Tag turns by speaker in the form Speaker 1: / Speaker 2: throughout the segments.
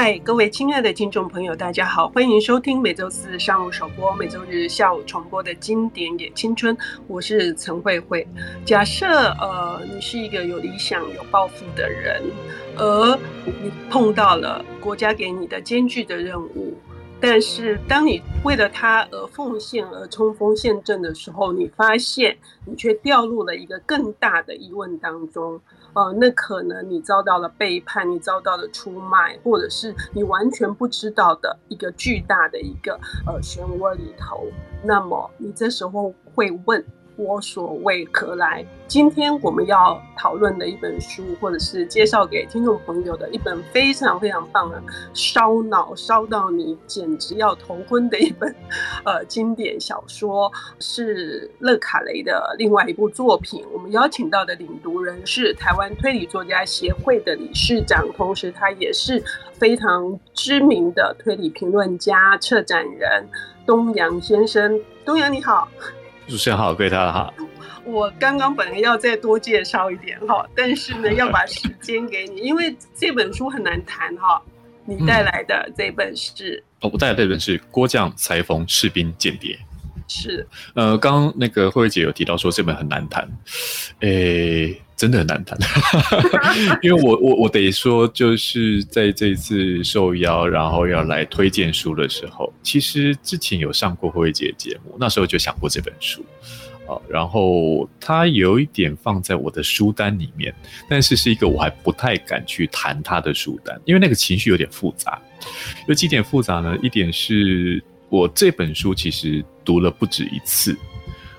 Speaker 1: 嗨，各位亲爱的听众朋友，大家好，欢迎收听每周四上午首播、每周日下午重播的经典也青春。我是陈慧慧。假设呃，你是一个有理想、有抱负的人，而你碰到了国家给你的艰巨的任务，但是当你为了他而奉献、而冲锋陷阵的时候，你发现你却掉入了一个更大的疑问当中。呃，那可能你遭到了背叛，你遭到了出卖，或者是你完全不知道的一个巨大的一个呃漩涡里头，那么你这时候会问。我所为何来？今天我们要讨论的一本书，或者是介绍给听众朋友的一本非常非常棒的、烧脑烧到你简直要头昏的一本呃经典小说，是勒卡雷的另外一部作品。我们邀请到的领读人是台湾推理作家协会的理事长，同时他也是非常知名的推理评论家、策展人东阳先生。东阳你好。
Speaker 2: 主持人好，各位大家好。
Speaker 1: 我刚刚本来要再多介绍一点哈，但是呢，要把时间给你，因为这本书很难谈哈。你带来的这本是？
Speaker 2: 哦，我带来的这本是《郭将裁缝士兵间谍》。
Speaker 1: 是。
Speaker 2: 呃，刚那个慧慧姐有提到说这本很难谈，诶、真的很难谈，因为我我我得说，就是在这一次受邀，然后要来推荐书的时候，其实之前有上过慧慧姐节目，那时候就想过这本书，啊，然后它有一点放在我的书单里面，但是是一个我还不太敢去谈它的书单，因为那个情绪有点复杂。有几点复杂呢？一点是我这本书其实读了不止一次。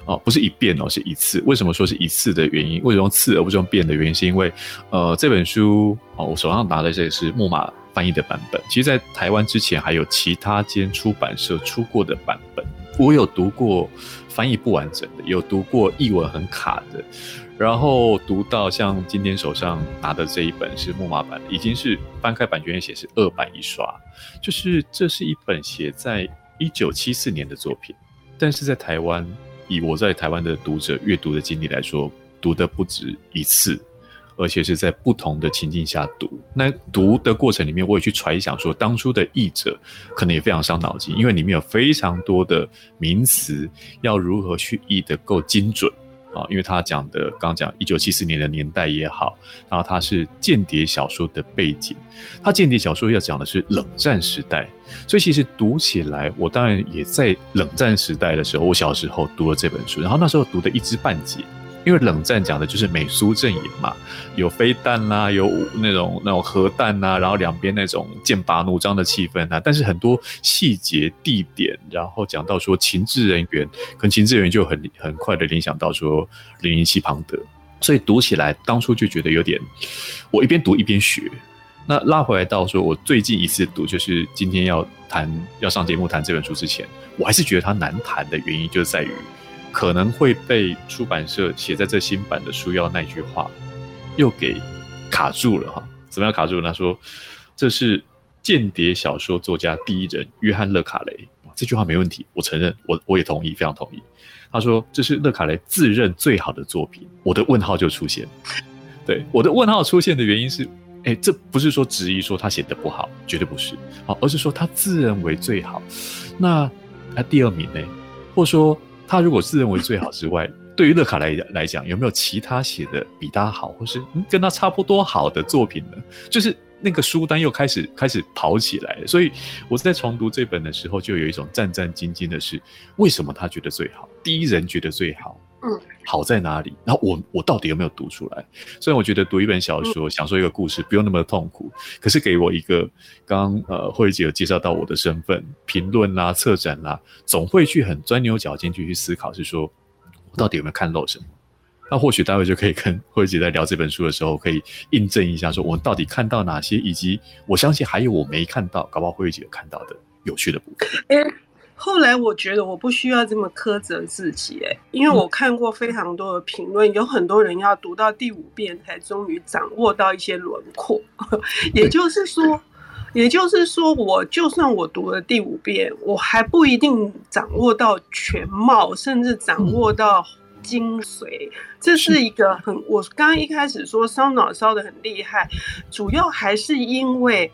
Speaker 2: 哦，不是一遍哦，是一次。为什么说是一次的原因？为什么用次而不是用遍的原因？是因为，呃，这本书哦，我手上拿的这个是木马翻译的版本。其实，在台湾之前还有其他间出版社出过的版本。我有读过翻译不完整的，有读过译文很卡的，然后读到像今天手上拿的这一本是木马版，已经是翻开版权页写是二版一刷，就是这是一本写在一九七四年的作品，但是在台湾。以我在台湾的读者阅读的经历来说，读的不止一次，而且是在不同的情境下读。那读的过程里面，我也去揣想说，当初的译者可能也非常伤脑筋，因为里面有非常多的名词要如何去译得够精准啊。因为他讲的刚讲一九七四年的年代也好，然后他是间谍小说的背景，他间谍小说要讲的是冷战时代。所以其实读起来，我当然也在冷战时代的时候，我小时候读了这本书，然后那时候读的一知半解，因为冷战讲的就是美苏阵营嘛，有飞弹啦、有那种那种核弹呐、然后两边那种剑拔弩张的气氛啊，但是很多细节、地点，然后讲到说情治人员，可能情治人员就很很快的联想到说零零七庞德，所以读起来当初就觉得有点，我一边读一边学。那拉回来到说，我最近一次读就是今天要谈要上节目谈这本书之前，我还是觉得它难谈的原因，就在于可能会被出版社写在这新版的书要那句话又给卡住了哈。怎么样卡住了？他说这是间谍小说作家第一人约翰·勒卡雷，这句话没问题，我承认，我我也同意，非常同意。他说这是勒卡雷自认最好的作品，我的问号就出现。对，我的问号出现的原因是。哎，这不是说质疑说他写的不好，绝对不是，好，而是说他自认为最好。那他第二名呢？或者说他如果自认为最好之外，对于乐卡来来讲，有没有其他写的比他好，或是跟他差不多好的作品呢？就是那个书单又开始开始跑起来了。所以我在重读这本的时候，就有一种战战兢兢的是，为什么他觉得最好？第一人觉得最好。嗯，好在哪里？然后我我到底有没有读出来？虽然我觉得读一本小说，想说一个故事，不用那么痛苦，可是给我一个刚刚呃慧慧姐有介绍到我的身份，评论啦、策展啦，总会去很钻牛角尖去去思考，是说我到底有没有看漏什么？那或许待会就可以跟慧慧姐在聊这本书的时候，可以印证一下，说我们到底看到哪些，以及我相信还有我没看到，搞不好慧慧姐有看到的有趣的部分。欸
Speaker 1: 后来我觉得我不需要这么苛责自己，哎，因为我看过非常多的评论，有很多人要读到第五遍才终于掌握到一些轮廓。也就是说，也就是说，我就算我读了第五遍，我还不一定掌握到全貌，甚至掌握到精髓。这是一个很，我刚刚一开始说烧脑烧的很厉害，主要还是因为。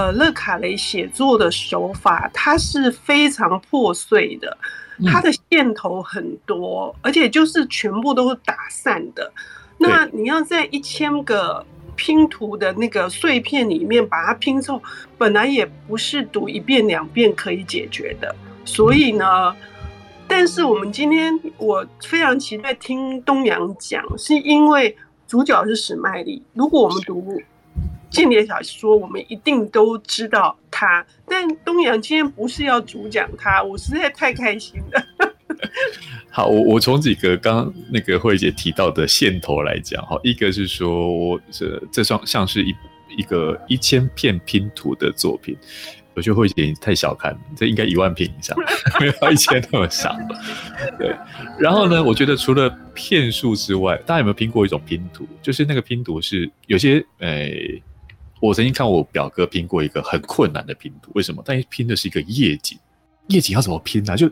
Speaker 1: 呃，勒卡雷写作的手法，它是非常破碎的，它的线头很多，而且就是全部都是打散的。那你要在一千个拼图的那个碎片里面把它拼凑，本来也不是读一遍两遍可以解决的。所以呢，但是我们今天我非常期待听东阳讲，是因为主角是史麦利。如果我们读。间谍小说，我们一定都知道他，但东阳今天不是要主讲他，我实在太开心了。
Speaker 2: 好，我我从几个刚刚那个慧姐提到的线头来讲，哈，一个是说，我这这双像是一一个一千片拼图的作品，我觉得慧姐太小看了，这应该一万片以上，没有一千那么少。对，然后呢，我觉得除了片数之外，大家有没有拼过一种拼图？就是那个拼图是有些诶。我曾经看我表哥拼过一个很困难的拼图，为什么？但拼的是一个夜景，夜景要怎么拼呢？就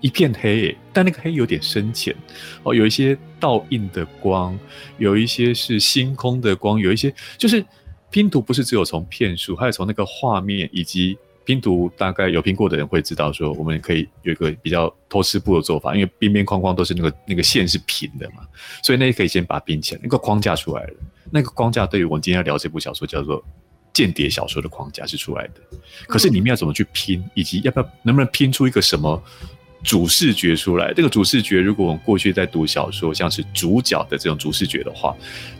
Speaker 2: 一片黑，但那个黑有点深浅哦，有一些倒映的光，有一些是星空的光，有一些就是拼图不是只有从片数，还有从那个画面以及拼图。大概有拼过的人会知道，说我们可以有一个比较偷吃布的做法，因为边边框框都是那个那个线是平的嘛，所以那可以先把它拼起来，那个框架出来了。那个框架对于我们今天要聊这部小说叫做间谍小说的框架是出来的，可是里面要怎么去拼，以及要不要能不能拼出一个什么主视觉出来？这个主视觉，如果我们过去在读小说，像是主角的这种主视觉的话，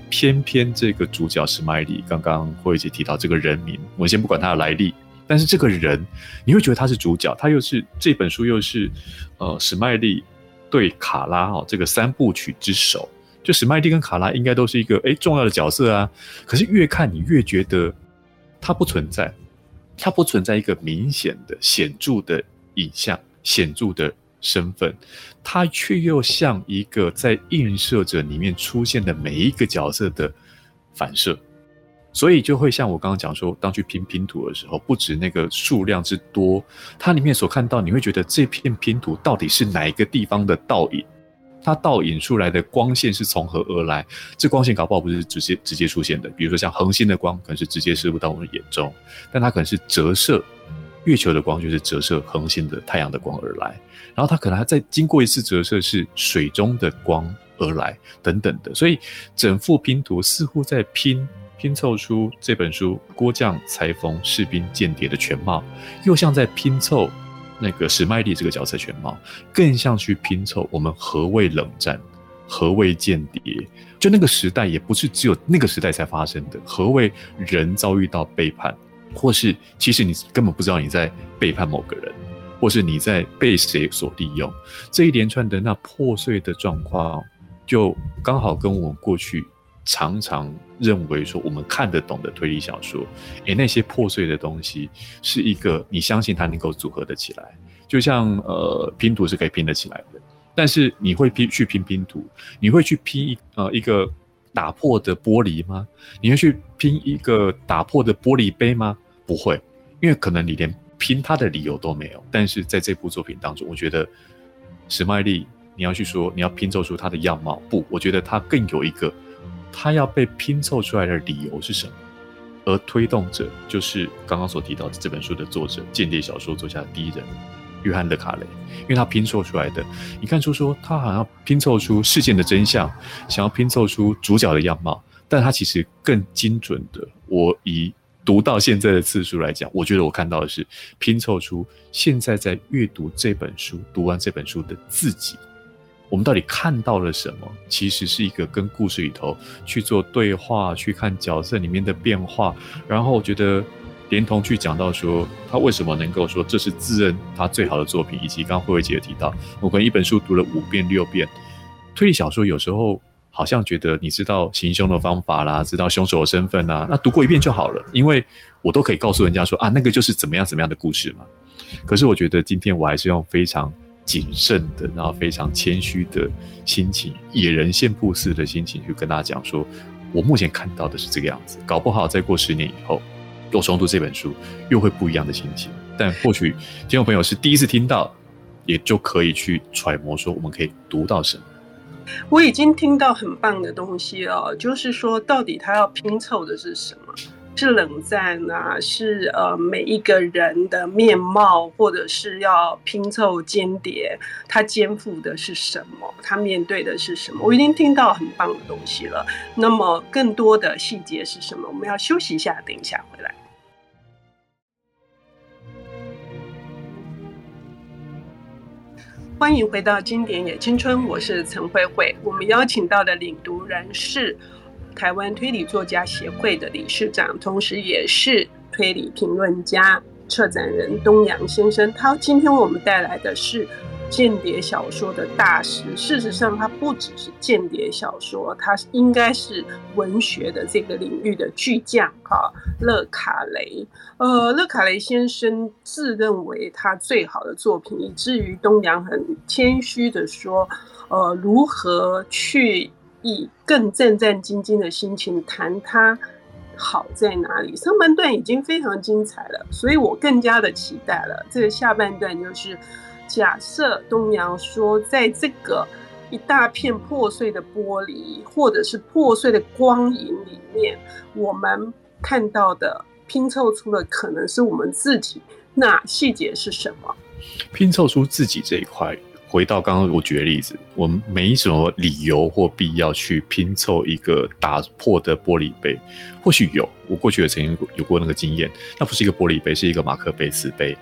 Speaker 2: 偏偏这个主角史麦利，刚刚慧姐提到这个人名，我们先不管他的来历，但是这个人你会觉得他是主角，他又是这本书又是呃史麦利对卡拉哦这个三部曲之首。就史麦利跟卡拉应该都是一个诶重要的角色啊，可是越看你越觉得他不存在，他不存在一个明显的显著的影像、显著的身份，他却又像一个在映射者里面出现的每一个角色的反射，所以就会像我刚刚讲说，当去拼拼图的时候，不止那个数量之多，它里面所看到，你会觉得这片拼图到底是哪一个地方的倒影。它倒影出来的光线是从何而来？这光线搞不好不是直接直接出现的，比如说像恒星的光，可能是直接射入到我们眼中，但它可能是折射月球的光，就是折射恒星的太阳的光而来。然后它可能还再经过一次折射，是水中的光而来，等等的。所以整幅拼图似乎在拼拼凑出这本书郭将、裁缝、士兵、间谍的全貌，又像在拼凑。那个史麦利这个角色全貌，更像去拼凑我们何谓冷战，何谓间谍？就那个时代也不是只有那个时代才发生的。何谓人遭遇到背叛，或是其实你根本不知道你在背叛某个人，或是你在被谁所利用？这一连串的那破碎的状况，就刚好跟我们过去。常常认为说我们看得懂的推理小说，诶，那些破碎的东西是一个你相信它能够组合得起来，就像呃拼图是可以拼得起来的，但是你会拼去拼拼图，你会去拼一呃一个打破的玻璃吗？你会去拼一个打破的玻璃杯吗？不会，因为可能你连拼它的理由都没有。但是在这部作品当中，我觉得史麦利你要去说你要拼凑出它的样貌，不，我觉得它更有一个。他要被拼凑出来的理由是什么？而推动者就是刚刚所提到的这本书的作者，间谍小说作家第一人约翰·勒卡雷，因为他拼凑出来的，你看出说他好像拼凑出事件的真相，想要拼凑出主角的样貌，但他其实更精准的，我以读到现在的次数来讲，我觉得我看到的是拼凑出现在在阅读这本书、读完这本书的自己。我们到底看到了什么？其实是一个跟故事里头去做对话，去看角色里面的变化。然后我觉得，连同去讲到说他为什么能够说这是自认他最好的作品，以及刚刚慧慧姐提到，我可能一本书读了五遍六遍。推理小说有时候好像觉得你知道行凶的方法啦，知道凶手的身份啦，那读过一遍就好了，因为我都可以告诉人家说啊，那个就是怎么样怎么样的故事嘛。可是我觉得今天我还是用非常。谨慎的，然后非常谦虚的心情，野人献曝似的心情，去跟大家讲说，我目前看到的是这个样子。搞不好再过十年以后，又重读这本书，又会不一样的心情。但或许听众朋友是第一次听到，也就可以去揣摩说，我们可以读到什么。
Speaker 1: 我已经听到很棒的东西了，就是说，到底他要拼凑的是什么？是冷战啊，是呃每一个人的面貌，或者是要拼凑间谍，他肩负的是什么？他面对的是什么？我已经听到很棒的东西了。那么更多的细节是什么？我们要休息一下，等一下回来。欢迎回到经典也青春，我是陈慧慧。我们邀请到的领读人是。台湾推理作家协会的理事长，同时也是推理评论家、策展人东阳先生。他今天我们带来的是间谍小说的大师。事实上，他不只是间谍小说，他应该是文学的这个领域的巨匠。哈，勒卡雷。呃，勒卡雷先生自认为他最好的作品，以至于东阳很谦虚的说：“呃，如何去？”以更战战兢兢的心情谈他好在哪里。上半段已经非常精彩了，所以我更加的期待了。这个下半段就是，假设东阳说，在这个一大片破碎的玻璃，或者是破碎的光影里面，我们看到的拼凑出的可能是我们自己。那细节是什么？
Speaker 2: 拼凑出自己这一块。回到刚刚我举的例子，我们没什么理由或必要去拼凑一个打破的玻璃杯。或许有，我过去也曾经有过那个经验，那不是一个玻璃杯，是一个马克杯、瓷杯，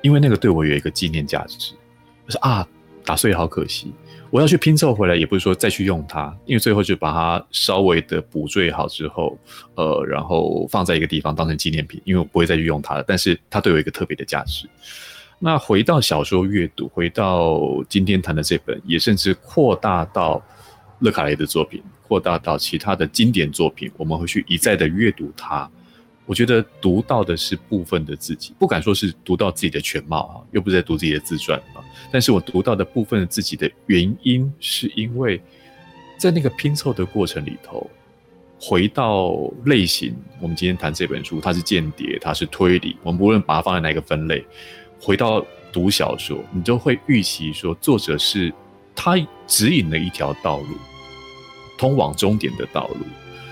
Speaker 2: 因为那个对我有一个纪念价值。就是啊，打碎好可惜，我要去拼凑回来，也不是说再去用它，因为最后就把它稍微的补缀好之后，呃，然后放在一个地方当成纪念品，因为我不会再去用它了。但是它对我有一个特别的价值。那回到小说阅读，回到今天谈的这本，也甚至扩大到勒卡雷的作品，扩大到其他的经典作品，我们会去一再的阅读它。我觉得读到的是部分的自己，不敢说是读到自己的全貌啊，又不是在读自己的自传啊。但是我读到的部分的自己的原因，是因为在那个拼凑的过程里头，回到类型，我们今天谈这本书，它是间谍，它是推理，我们不论把它放在哪一个分类。回到读小说，你就会预期说，作者是他指引了一条道路，通往终点的道路。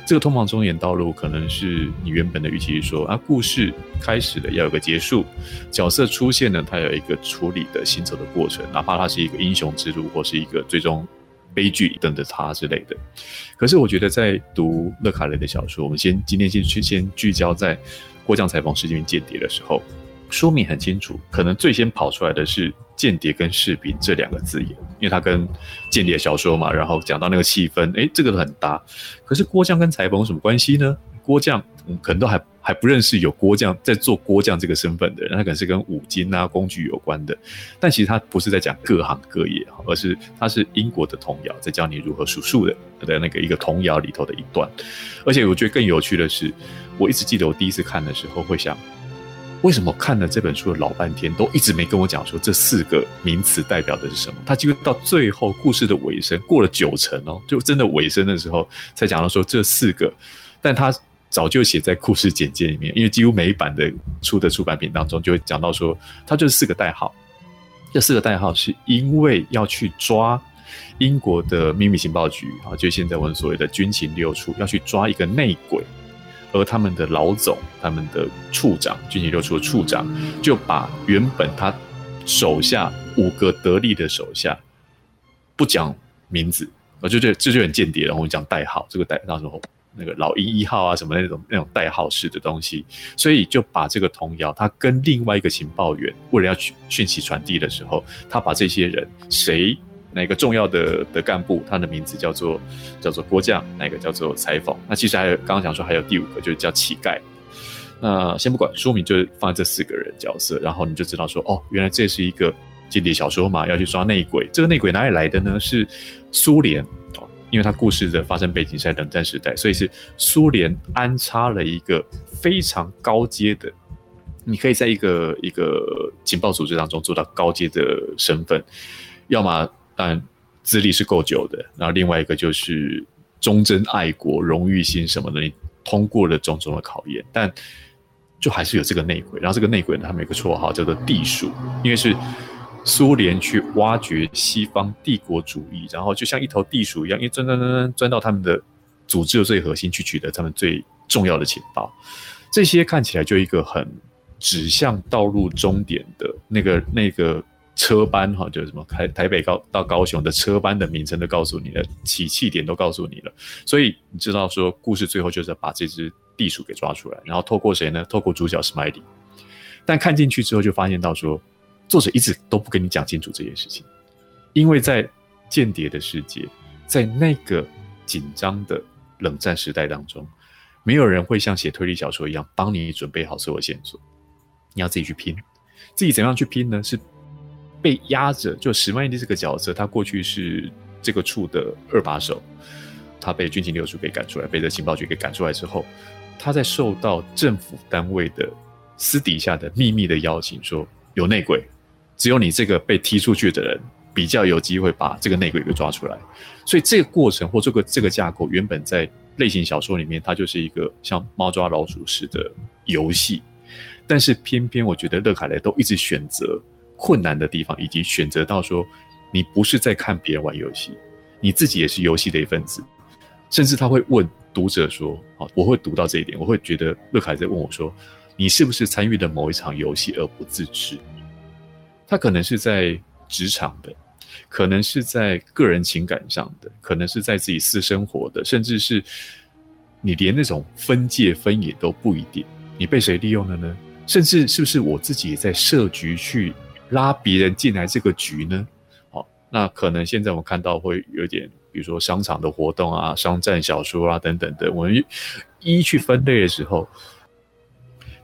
Speaker 2: 这个通往终点道路，可能是你原本的预期是说啊，故事开始了要有个结束，角色出现了，他有一个处理的行走的过程，哪怕他是一个英雄之路，或是一个最终悲剧等着他之类的。可是我觉得，在读勒卡雷的小说，我们先今天先去先聚焦在过江裁缝十几名间谍的时候。说明很清楚，可能最先跑出来的是“间谍”跟“士兵”这两个字眼，因为他跟间谍小说嘛，然后讲到那个气氛，诶，这个很搭。可是郭将跟裁缝有什么关系呢？郭将，可能都还还不认识有郭将在做郭将这个身份的人，他可能是跟五金啊工具有关的。但其实他不是在讲各行各业，而是他是英国的童谣，在教你如何数数的的那个一个童谣里头的一段。而且我觉得更有趣的是，我一直记得我第一次看的时候会想。为什么看了这本书的老半天，都一直没跟我讲说这四个名词代表的是什么？他几乎到最后故事的尾声，过了九成哦，就真的尾声的时候，才讲到说这四个。但他早就写在故事简介里面，因为几乎每一版的出的出版品当中，就会讲到说，他就是四个代号。这四个代号是因为要去抓英国的秘密情报局啊，就现在我们所谓的军情六处，要去抓一个内鬼。而他们的老总，他们的处长，军情六处的处长，就把原本他手下五个得力的手下，不讲名字，我就觉得这就很间谍，然后我讲代号，这个代那时候那个老鹰一号啊什么那种那种代号式的东西，所以就把这个童谣，他跟另外一个情报员为了要去讯息传递的时候，他把这些人谁。哪个重要的的干部，他的名字叫做叫做郭将，哪个叫做裁缝？那其实还有刚刚讲说还有第五个，就是叫乞丐。那先不管，书名就是放在这四个人角色，然后你就知道说，哦，原来这是一个间谍小说嘛，要去抓内鬼。这个内鬼哪里来的呢？是苏联哦，因为他故事的发生背景是在冷战时代，所以是苏联安插了一个非常高阶的，你可以在一个一个情报组织当中做到高阶的身份，要么。但资历是够久的，然后另外一个就是忠贞爱国、荣誉心什么的，你通过了种种的考验，但就还是有这个内鬼。然后这个内鬼呢，他们有个绰号叫做地鼠，因为是苏联去挖掘西方帝国主义，然后就像一头地鼠一样，一钻钻钻钻钻到他们的组织的最核心，去取得他们最重要的情报。这些看起来就一个很指向道路终点的那个那个车班哈，就是什么台台北高到高雄的车班的名称都告诉你了，起气点都告诉你了，所以你知道说故事最后就是要把这只地鼠给抓出来，然后透过谁呢？透过主角 Smiley。但看进去之后就发现到说，作者一直都不跟你讲清楚这件事情，因为在间谍的世界，在那个紧张的冷战时代当中，没有人会像写推理小说一样帮你准备好所有线索，你要自己去拼。自己怎样去拼呢？是被压着。就史迈利这个角色，他过去是这个处的二把手，他被军情六处给赶出来，被这情报局给赶出来之后，他在受到政府单位的私底下的秘密的邀请，说有内鬼，只有你这个被踢出去的人比较有机会把这个内鬼给抓出来。所以这个过程或这个这个架构，原本在类型小说里面，它就是一个像猫抓老鼠似的游戏。但是偏偏我觉得勒卡雷都一直选择困难的地方，以及选择到说，你不是在看别人玩游戏，你自己也是游戏的一份子。甚至他会问读者说：“好，我会读到这一点，我会觉得乐凯在问我说，你是不是参与了某一场游戏而不自知？他可能是在职场的。”可能是在个人情感上的，可能是在自己私生活的，甚至是你连那种分界分野都不一定。你被谁利用了呢？甚至是不是我自己在设局去拉别人进来这个局呢？好，那可能现在我们看到会有点，比如说商场的活动啊、商战小说啊等等的，我们一一去分类的时候，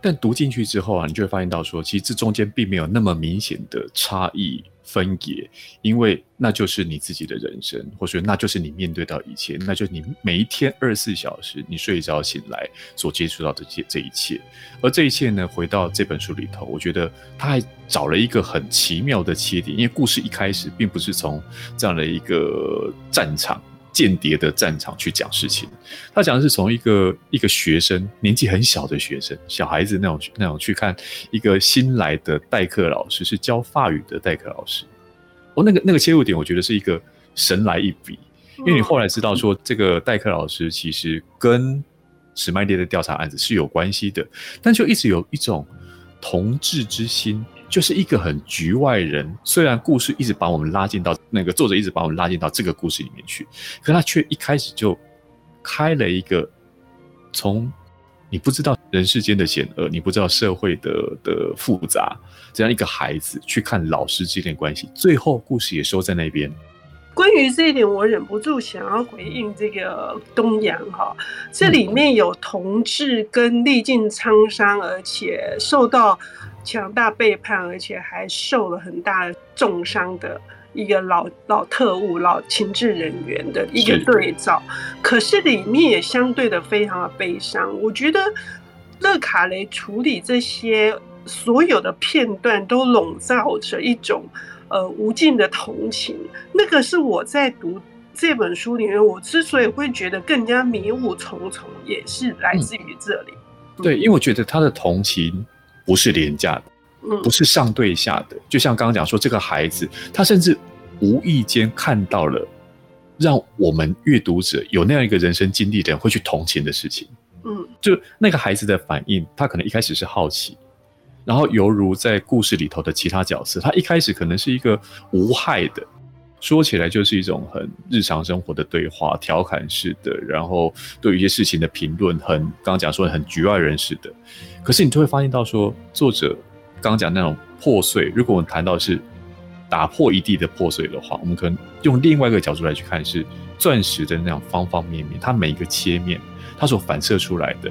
Speaker 2: 但读进去之后啊，你就会发现到说，其实这中间并没有那么明显的差异。分野，因为那就是你自己的人生，或者那就是你面对到一切，那就是你每一天二十四小时，你睡着醒来所接触到的这这一切。而这一切呢，回到这本书里头，我觉得他还找了一个很奇妙的切点，因为故事一开始并不是从这样的一个战场。间谍的战场去讲事情，他讲的是从一个一个学生，年纪很小的学生，小孩子那种那种去看一个新来的代课老师，是教法语的代课老师。哦，那个那个切入点，我觉得是一个神来一笔，因为你后来知道说，这个代课老师其实跟史麦利的调查案子是有关系的，但就一直有一种同志之心。就是一个很局外人，虽然故事一直把我们拉进到那个作者一直把我们拉进到这个故事里面去，可他却一开始就开了一个从你不知道人世间的险恶，你不知道社会的的复杂，这样一个孩子去看老师之间的关系，最后故事也收在那边。
Speaker 1: 关于这一点，我忍不住想要回应这个东阳哈，这里面有同志跟历尽沧桑，而且受到。强大背叛，而且还受了很大重伤的一个老老特务、老情治人员的一个对照，可是里面也相对的非常的悲伤。我觉得勒卡雷处理这些所有的片段，都笼罩着一种呃无尽的同情。那个是我在读这本书里面，我之所以会觉得更加迷雾重重，也是来自于这里。
Speaker 2: 嗯、对，因为我觉得他的同情。不是廉价的，不是上对下的。就像刚刚讲说，这个孩子他甚至无意间看到了，让我们阅读者有那样一个人生经历的人会去同情的事情。嗯，就那个孩子的反应，他可能一开始是好奇，然后犹如在故事里头的其他角色，他一开始可能是一个无害的，说起来就是一种很日常生活的对话，调侃式的，然后对于一些事情的评论，很刚刚讲说的很局外人士的。可是你就会发现到说，作者刚刚讲那种破碎，如果我们谈到是打破一地的破碎的话，我们可能用另外一个角度来去看，是钻石的那样方方面面，它每一个切面，它所反射出来的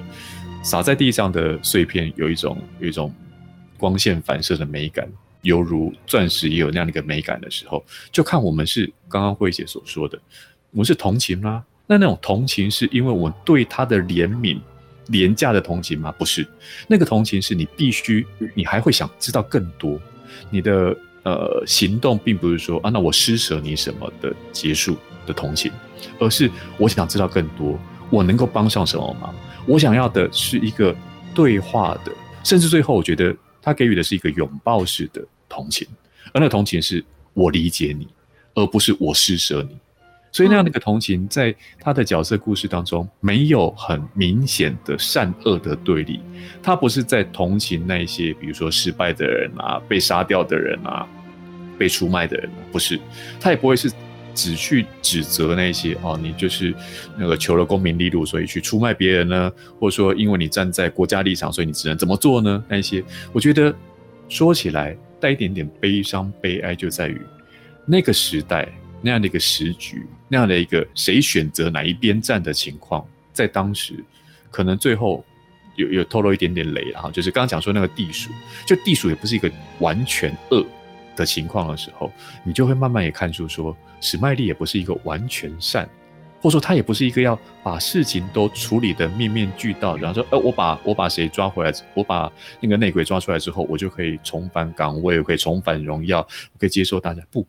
Speaker 2: 洒在地上的碎片，有一种有一种光线反射的美感，犹如钻石也有那样的一个美感的时候，就看我们是刚刚慧姐所说的，我们是同情吗？那那种同情是因为我对他的怜悯。廉价的同情吗？不是，那个同情是你必须，你还会想知道更多。你的呃行动并不是说啊，那我施舍你什么的结束的同情，而是我想知道更多，我能够帮上什么忙？我想要的是一个对话的，甚至最后我觉得他给予的是一个拥抱式的同情，而那个同情是我理解你，而不是我施舍你。所以那样的一个同情，在他的角色故事当中，没有很明显的善恶的对立。他不是在同情那些，比如说失败的人啊，被杀掉的人啊，被出卖的人，不是。他也不会是只去指责那些哦，你就是那个求了功名利禄，所以去出卖别人呢，或者说因为你站在国家立场，所以你只能怎么做呢？那些，我觉得说起来带一点点悲伤悲哀，就在于那个时代。那样的一个时局，那样的一个谁选择哪一边站的情况，在当时可能最后有有透露一点点雷哈，就是刚刚讲说那个地鼠，就地鼠也不是一个完全恶的情况的时候，你就会慢慢也看出说史麦利也不是一个完全善，或者说他也不是一个要把事情都处理得面面俱到，然后说呃我把我把谁抓回来，我把那个内鬼抓出来之后，我就可以重返岗位，我可以重返荣耀，我可以接受大家不。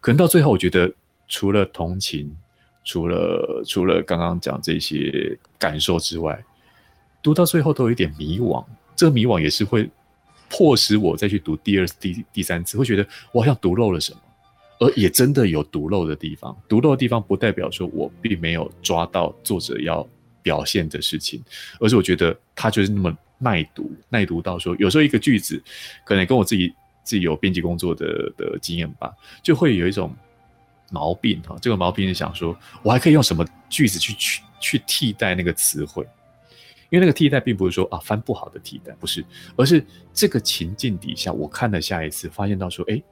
Speaker 2: 可能到最后，我觉得除了同情，除了除了刚刚讲这些感受之外，读到最后都有一点迷惘。这个迷惘也是会迫使我再去读第二次、第第三次，会觉得我好像读漏了什么，而也真的有读漏的地方。读漏的地方不代表说我并没有抓到作者要表现的事情，而是我觉得他就是那么耐读，耐读到说有时候一个句子可能跟我自己。自己有编辑工作的的经验吧，就会有一种毛病哈。这个毛病是想说，我还可以用什么句子去去去替代那个词汇？因为那个替代并不是说啊翻不好的替代，不是，而是这个情境底下，我看了下一次，发现到说，哎，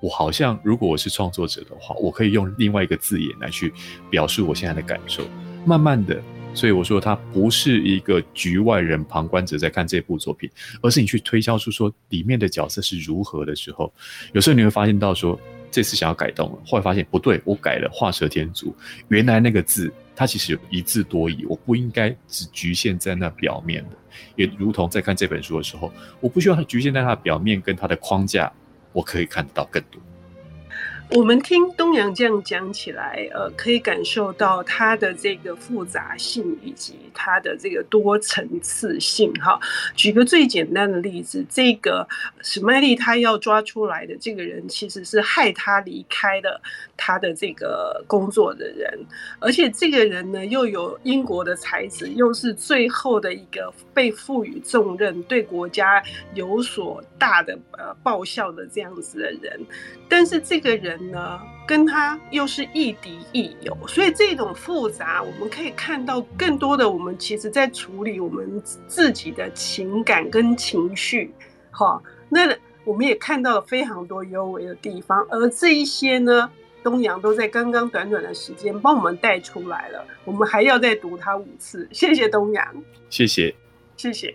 Speaker 2: 我好像如果我是创作者的话，我可以用另外一个字眼来去表述我现在的感受，慢慢的。所以我说，他不是一个局外人、旁观者在看这部作品，而是你去推销出说里面的角色是如何的时候，有时候你会发现到说，这次想要改动了，后来发现不对，我改了画蛇添足，原来那个字它其实有一字多义，我不应该只局限在那表面的，也如同在看这本书的时候，我不需要它局限在它的表面跟它的框架，我可以看得到更多。
Speaker 1: 我们听东阳这样讲起来，呃，可以感受到他的这个复杂性以及他的这个多层次性。哈，举个最简单的例子，这个史麦利他要抓出来的这个人，其实是害他离开了他的这个工作的人，而且这个人呢，又有英国的才子，又是最后的一个被赋予重任、对国家有所大的呃报效的这样子的人，但是这个人。呢，跟他又是亦敌亦友，所以这种复杂，我们可以看到更多的我们其实在处理我们自己的情感跟情绪，哈，那我们也看到了非常多幽微的地方，而这一些呢，东阳都在刚刚短短的时间帮我们带出来了，我们还要再读他五次，谢谢东阳，
Speaker 2: 谢谢，
Speaker 1: 谢谢。